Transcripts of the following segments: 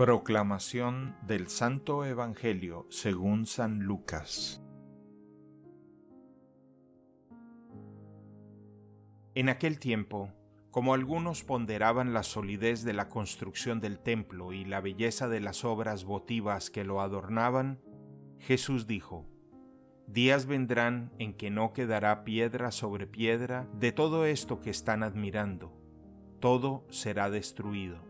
Proclamación del Santo Evangelio según San Lucas En aquel tiempo, como algunos ponderaban la solidez de la construcción del templo y la belleza de las obras votivas que lo adornaban, Jesús dijo, Días vendrán en que no quedará piedra sobre piedra de todo esto que están admirando, todo será destruido.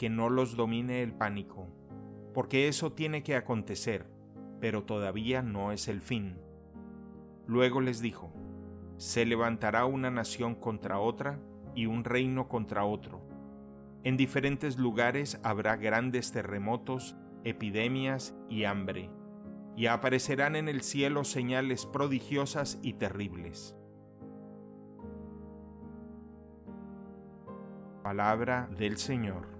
que no los domine el pánico, porque eso tiene que acontecer, pero todavía no es el fin. Luego les dijo, se levantará una nación contra otra y un reino contra otro. En diferentes lugares habrá grandes terremotos, epidemias y hambre, y aparecerán en el cielo señales prodigiosas y terribles. Palabra del Señor.